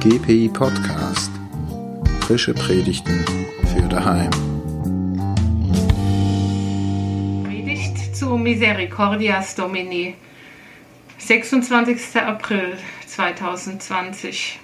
GPI Podcast. Frische Predigten für daheim. Predigt zu Misericordias Domini, 26. April 2020.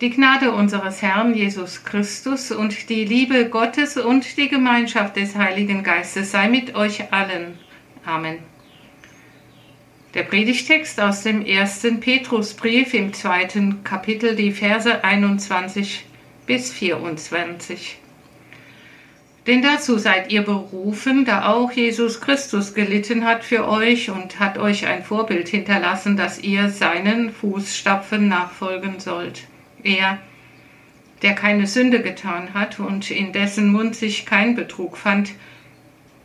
Die Gnade unseres Herrn Jesus Christus und die Liebe Gottes und die Gemeinschaft des Heiligen Geistes sei mit euch allen. Amen. Der Predigtext aus dem ersten Petrusbrief im zweiten Kapitel, die Verse 21 bis 24. Denn dazu seid ihr berufen, da auch Jesus Christus gelitten hat für euch und hat euch ein Vorbild hinterlassen, dass ihr seinen Fußstapfen nachfolgen sollt. Er, der keine Sünde getan hat und in dessen Mund sich kein Betrug fand,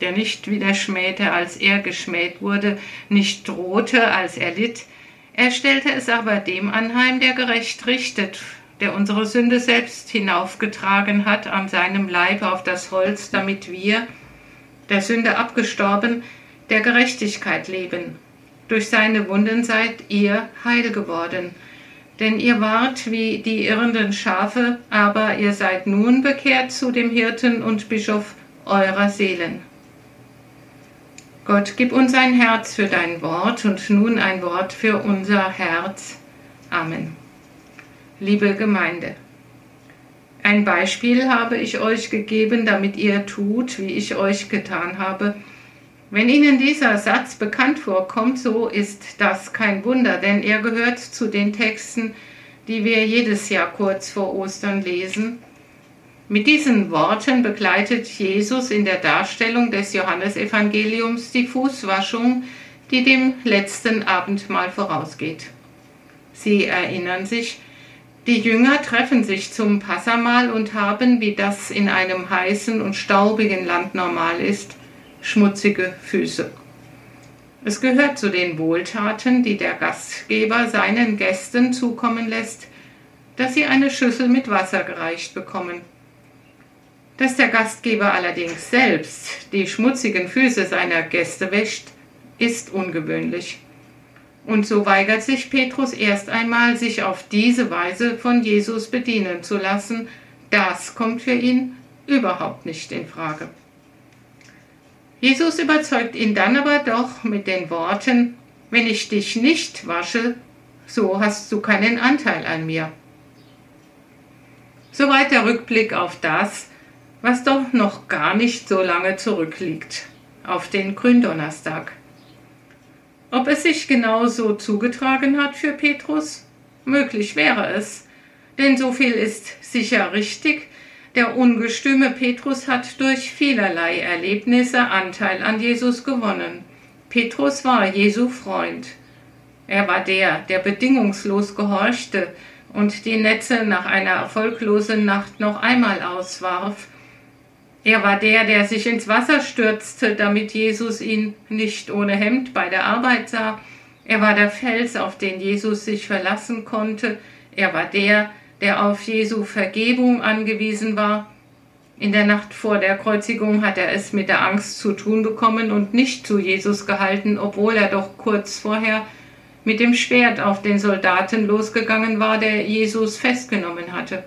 der nicht wieder schmähte, als er geschmäht wurde, nicht drohte, als er litt. Er stellte es aber dem anheim, der gerecht richtet, der unsere Sünde selbst hinaufgetragen hat an seinem Leib auf das Holz, damit wir, der Sünde abgestorben, der Gerechtigkeit leben. Durch seine Wunden seid ihr heil geworden. Denn ihr wart wie die irrenden Schafe, aber ihr seid nun bekehrt zu dem Hirten und Bischof eurer Seelen. Gott, gib uns ein Herz für dein Wort und nun ein Wort für unser Herz. Amen. Liebe Gemeinde, ein Beispiel habe ich euch gegeben, damit ihr tut, wie ich euch getan habe. Wenn Ihnen dieser Satz bekannt vorkommt, so ist das kein Wunder, denn er gehört zu den Texten, die wir jedes Jahr kurz vor Ostern lesen mit diesen Worten begleitet Jesus in der Darstellung des Johannesevangeliums die Fußwaschung, die dem letzten Abendmahl vorausgeht. Sie erinnern sich, die Jünger treffen sich zum Passamahl und haben, wie das in einem heißen und staubigen Land normal ist, schmutzige Füße. Es gehört zu den Wohltaten, die der Gastgeber seinen Gästen zukommen lässt, dass sie eine Schüssel mit Wasser gereicht bekommen. Dass der Gastgeber allerdings selbst die schmutzigen Füße seiner Gäste wäscht, ist ungewöhnlich. Und so weigert sich Petrus erst einmal, sich auf diese Weise von Jesus bedienen zu lassen. Das kommt für ihn überhaupt nicht in Frage. Jesus überzeugt ihn dann aber doch mit den Worten, wenn ich dich nicht wasche, so hast du keinen Anteil an mir. Soweit der Rückblick auf das, was doch noch gar nicht so lange zurückliegt, auf den Gründonnerstag. Ob es sich genau so zugetragen hat für Petrus? Möglich wäre es, denn so viel ist sicher richtig, der ungestüme Petrus hat durch vielerlei Erlebnisse Anteil an Jesus gewonnen. Petrus war Jesu Freund. Er war der, der bedingungslos gehorchte und die Netze nach einer erfolglosen Nacht noch einmal auswarf er war der, der sich ins Wasser stürzte, damit Jesus ihn nicht ohne Hemd bei der Arbeit sah. Er war der Fels, auf den Jesus sich verlassen konnte. Er war der, der auf Jesu Vergebung angewiesen war. In der Nacht vor der Kreuzigung hat er es mit der Angst zu tun bekommen und nicht zu Jesus gehalten, obwohl er doch kurz vorher mit dem Schwert auf den Soldaten losgegangen war, der Jesus festgenommen hatte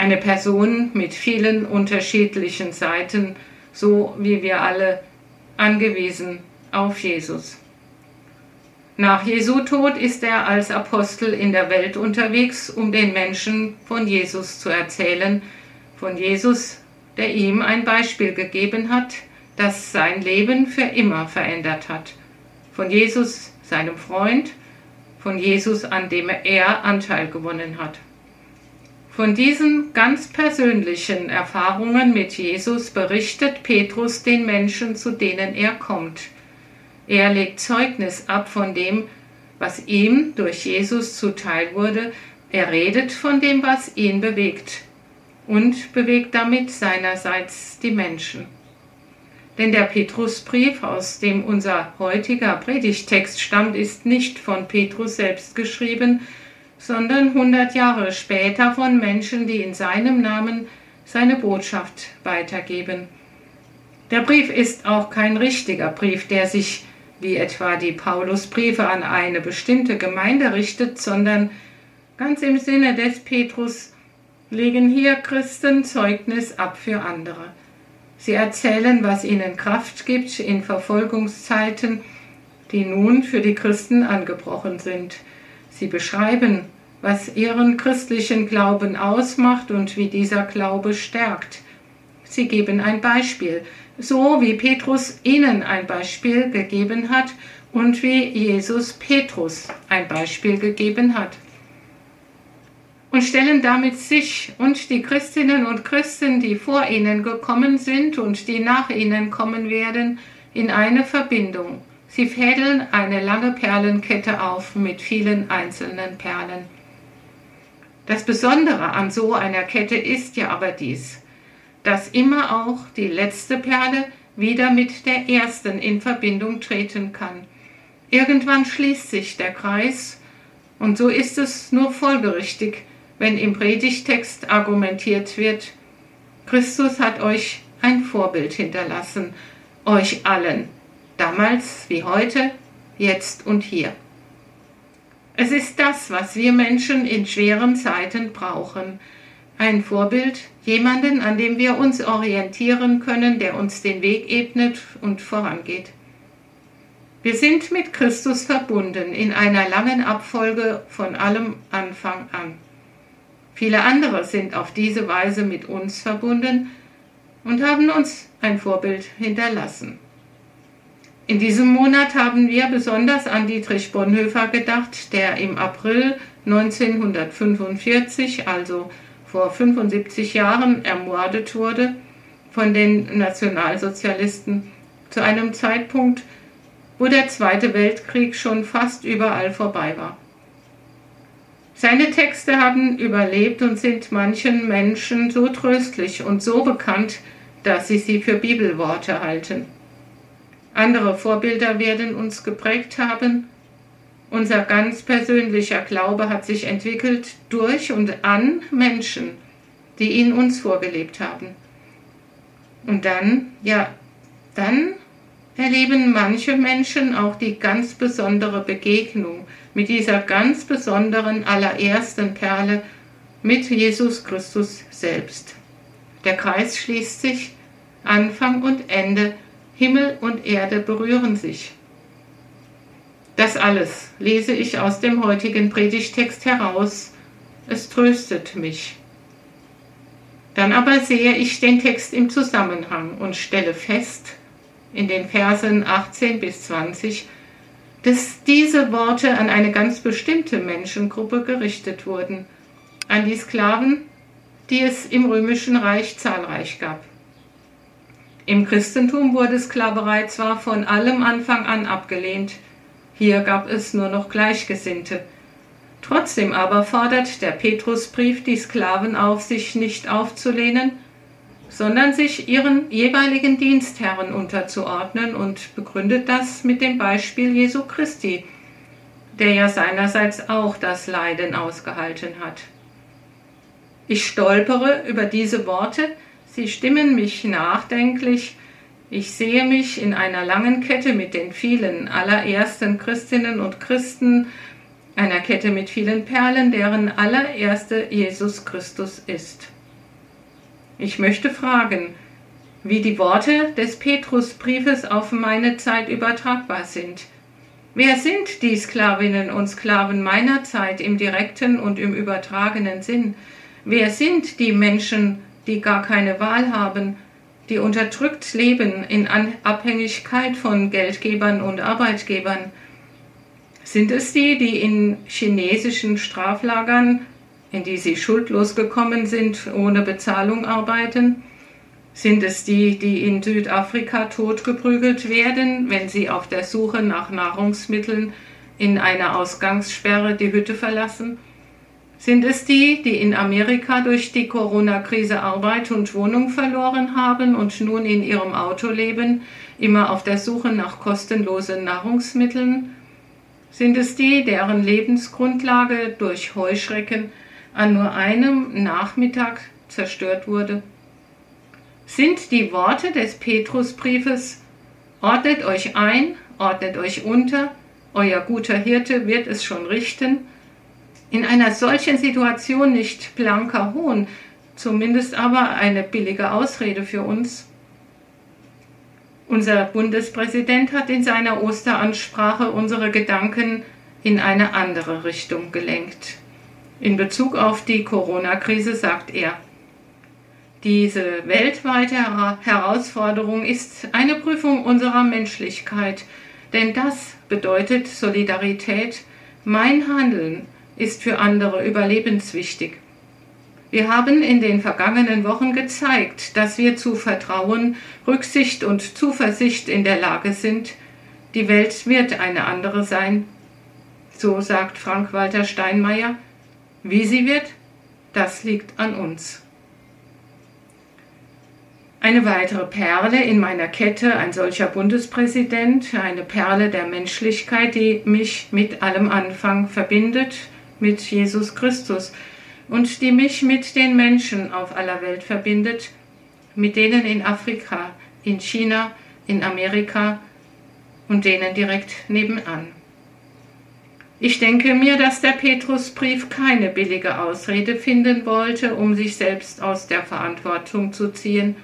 eine Person mit vielen unterschiedlichen Seiten, so wie wir alle angewiesen auf Jesus. Nach Jesu Tod ist er als Apostel in der Welt unterwegs, um den Menschen von Jesus zu erzählen, von Jesus, der ihm ein Beispiel gegeben hat, das sein Leben für immer verändert hat, von Jesus, seinem Freund, von Jesus, an dem er Anteil gewonnen hat. Von diesen ganz persönlichen Erfahrungen mit Jesus berichtet Petrus den Menschen, zu denen er kommt. Er legt Zeugnis ab von dem, was ihm durch Jesus zuteil wurde. Er redet von dem, was ihn bewegt und bewegt damit seinerseits die Menschen. Denn der Petrusbrief, aus dem unser heutiger Predigtext stammt, ist nicht von Petrus selbst geschrieben, sondern hundert Jahre später von Menschen, die in seinem Namen seine Botschaft weitergeben. Der Brief ist auch kein richtiger Brief, der sich wie etwa die Paulusbriefe an eine bestimmte Gemeinde richtet, sondern Ganz im Sinne des Petrus legen hier Christen Zeugnis ab für andere. Sie erzählen, was ihnen Kraft gibt in Verfolgungszeiten, die nun für die Christen angebrochen sind. Sie beschreiben, was ihren christlichen Glauben ausmacht und wie dieser Glaube stärkt. Sie geben ein Beispiel, so wie Petrus ihnen ein Beispiel gegeben hat und wie Jesus Petrus ein Beispiel gegeben hat. Und stellen damit sich und die Christinnen und Christen, die vor ihnen gekommen sind und die nach ihnen kommen werden, in eine Verbindung. Sie fädeln eine lange Perlenkette auf mit vielen einzelnen Perlen. Das Besondere an so einer Kette ist ja aber dies, dass immer auch die letzte Perle wieder mit der ersten in Verbindung treten kann. Irgendwann schließt sich der Kreis und so ist es nur folgerichtig, wenn im Predigtext argumentiert wird, Christus hat euch ein Vorbild hinterlassen, euch allen, damals wie heute, jetzt und hier. Es ist das, was wir Menschen in schweren Zeiten brauchen. Ein Vorbild, jemanden, an dem wir uns orientieren können, der uns den Weg ebnet und vorangeht. Wir sind mit Christus verbunden in einer langen Abfolge von allem Anfang an. Viele andere sind auf diese Weise mit uns verbunden und haben uns ein Vorbild hinterlassen. In diesem Monat haben wir besonders an Dietrich Bonhoeffer gedacht, der im April 1945, also vor 75 Jahren, ermordet wurde von den Nationalsozialisten zu einem Zeitpunkt, wo der Zweite Weltkrieg schon fast überall vorbei war. Seine Texte haben überlebt und sind manchen Menschen so tröstlich und so bekannt, dass sie sie für Bibelworte halten. Andere Vorbilder werden uns geprägt haben. Unser ganz persönlicher Glaube hat sich entwickelt durch und an Menschen, die ihn uns vorgelebt haben. Und dann, ja, dann erleben manche Menschen auch die ganz besondere Begegnung mit dieser ganz besonderen allerersten Perle mit Jesus Christus selbst. Der Kreis schließt sich, Anfang und Ende, Himmel und Erde berühren sich. Das alles lese ich aus dem heutigen Predigtext heraus. Es tröstet mich. Dann aber sehe ich den Text im Zusammenhang und stelle fest, in den Versen 18 bis 20, dass diese Worte an eine ganz bestimmte Menschengruppe gerichtet wurden, an die Sklaven, die es im römischen Reich zahlreich gab. Im Christentum wurde Sklaverei zwar von allem Anfang an abgelehnt, hier gab es nur noch Gleichgesinnte. Trotzdem aber fordert der Petrusbrief die Sklaven auf, sich nicht aufzulehnen, sondern sich ihren jeweiligen Dienstherren unterzuordnen und begründet das mit dem Beispiel Jesu Christi, der ja seinerseits auch das Leiden ausgehalten hat. Ich stolpere über diese Worte, sie stimmen mich nachdenklich, ich sehe mich in einer langen Kette mit den vielen allerersten Christinnen und Christen, einer Kette mit vielen Perlen, deren allererste Jesus Christus ist. Ich möchte fragen, wie die Worte des Petrusbriefes auf meine Zeit übertragbar sind. Wer sind die Sklavinnen und Sklaven meiner Zeit im direkten und im übertragenen Sinn? Wer sind die Menschen, die gar keine Wahl haben, die unterdrückt leben in Abhängigkeit von Geldgebern und Arbeitgebern? Sind es die, die in chinesischen Straflagern in die sie schuldlos gekommen sind, ohne Bezahlung arbeiten? Sind es die, die in Südafrika totgeprügelt werden, wenn sie auf der Suche nach Nahrungsmitteln in einer Ausgangssperre die Hütte verlassen? Sind es die, die in Amerika durch die Corona-Krise Arbeit und Wohnung verloren haben und nun in ihrem Auto leben, immer auf der Suche nach kostenlosen Nahrungsmitteln? Sind es die, deren Lebensgrundlage durch Heuschrecken an nur einem Nachmittag zerstört wurde? Sind die Worte des Petrusbriefes Ordnet euch ein, ordnet euch unter, euer guter Hirte wird es schon richten, In einer solchen Situation nicht blanker Hohn, zumindest aber eine billige Ausrede für uns. Unser Bundespräsident hat in seiner Osteransprache unsere Gedanken in eine andere Richtung gelenkt. In Bezug auf die Corona-Krise sagt er, diese weltweite Herausforderung ist eine Prüfung unserer Menschlichkeit, denn das bedeutet Solidarität. Mein Handeln ist für andere überlebenswichtig. Wir haben in den vergangenen Wochen gezeigt, dass wir zu Vertrauen, Rücksicht und Zuversicht in der Lage sind. Die Welt wird eine andere sein. So sagt Frank-Walter Steinmeier. Wie sie wird, das liegt an uns. Eine weitere Perle in meiner Kette, ein solcher Bundespräsident, eine Perle der Menschlichkeit, die mich mit allem Anfang verbindet, mit Jesus Christus und die mich mit den Menschen auf aller Welt verbindet, mit denen in Afrika, in China, in Amerika und denen direkt nebenan. Ich denke mir, dass der Petrusbrief keine billige Ausrede finden wollte, um sich selbst aus der Verantwortung zu ziehen.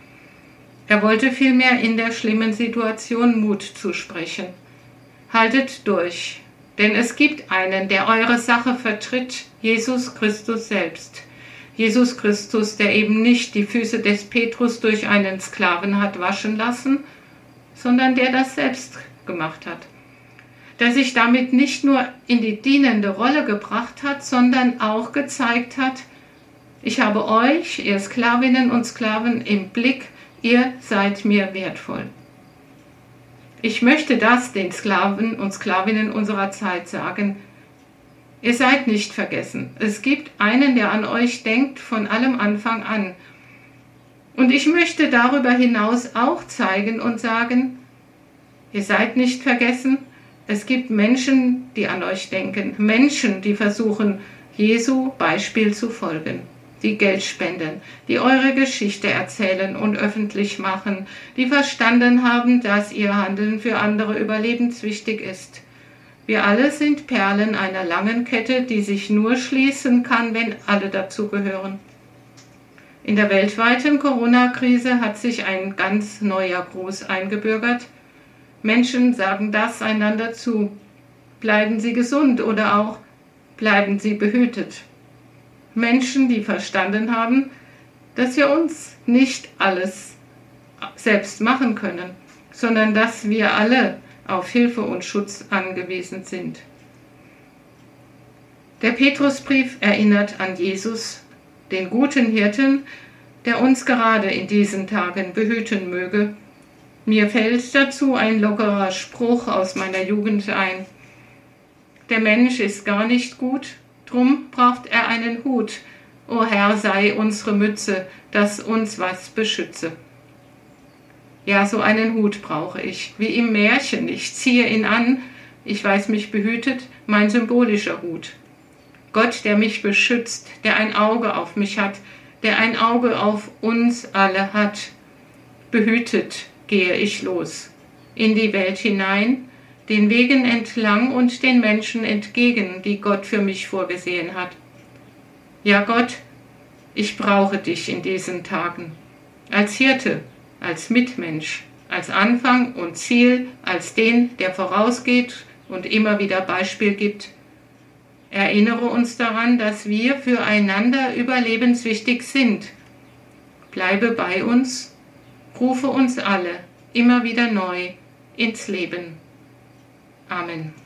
Er wollte vielmehr in der schlimmen Situation Mut zusprechen. Haltet durch, denn es gibt einen, der eure Sache vertritt, Jesus Christus selbst. Jesus Christus, der eben nicht die Füße des Petrus durch einen Sklaven hat waschen lassen, sondern der das selbst gemacht hat. Der sich damit nicht nur in die dienende Rolle gebracht hat, sondern auch gezeigt hat, ich habe euch, ihr Sklavinnen und Sklaven, im Blick, ihr seid mir wertvoll. Ich möchte das den Sklaven und Sklavinnen unserer Zeit sagen. Ihr seid nicht vergessen. Es gibt einen, der an euch denkt von allem Anfang an. Und ich möchte darüber hinaus auch zeigen und sagen, ihr seid nicht vergessen. Es gibt Menschen, die an euch denken. Menschen, die versuchen, Jesu Beispiel zu folgen die Geld spenden, die eure Geschichte erzählen und öffentlich machen, die verstanden haben, dass ihr Handeln für andere überlebenswichtig ist. Wir alle sind Perlen einer langen Kette, die sich nur schließen kann, wenn alle dazugehören. In der weltweiten Corona-Krise hat sich ein ganz neuer Gruß eingebürgert. Menschen sagen das einander zu. Bleiben Sie gesund oder auch bleiben Sie behütet. Menschen, die verstanden haben, dass wir uns nicht alles selbst machen können, sondern dass wir alle auf Hilfe und Schutz angewiesen sind. Der Petrusbrief erinnert an Jesus, den guten Hirten, der uns gerade in diesen Tagen behüten möge. Mir fällt dazu ein lockerer Spruch aus meiner Jugend ein. Der Mensch ist gar nicht gut, Drum braucht er einen Hut. O Herr, sei unsere Mütze, dass uns was beschütze. Ja, so einen Hut brauche ich, wie im Märchen. Ich ziehe ihn an, ich weiß mich behütet, mein symbolischer Hut. Gott, der mich beschützt, der ein Auge auf mich hat, der ein Auge auf uns alle hat. Behütet gehe ich los, in die Welt hinein, den Wegen entlang und den Menschen entgegen, die Gott für mich vorgesehen hat. Ja Gott, ich brauche dich in diesen Tagen, als Hirte, als Mitmensch, als Anfang und Ziel, als den, der vorausgeht und immer wieder Beispiel gibt. Erinnere uns daran, dass wir füreinander überlebenswichtig sind. Bleibe bei uns, rufe uns alle immer wieder neu ins Leben. Amen.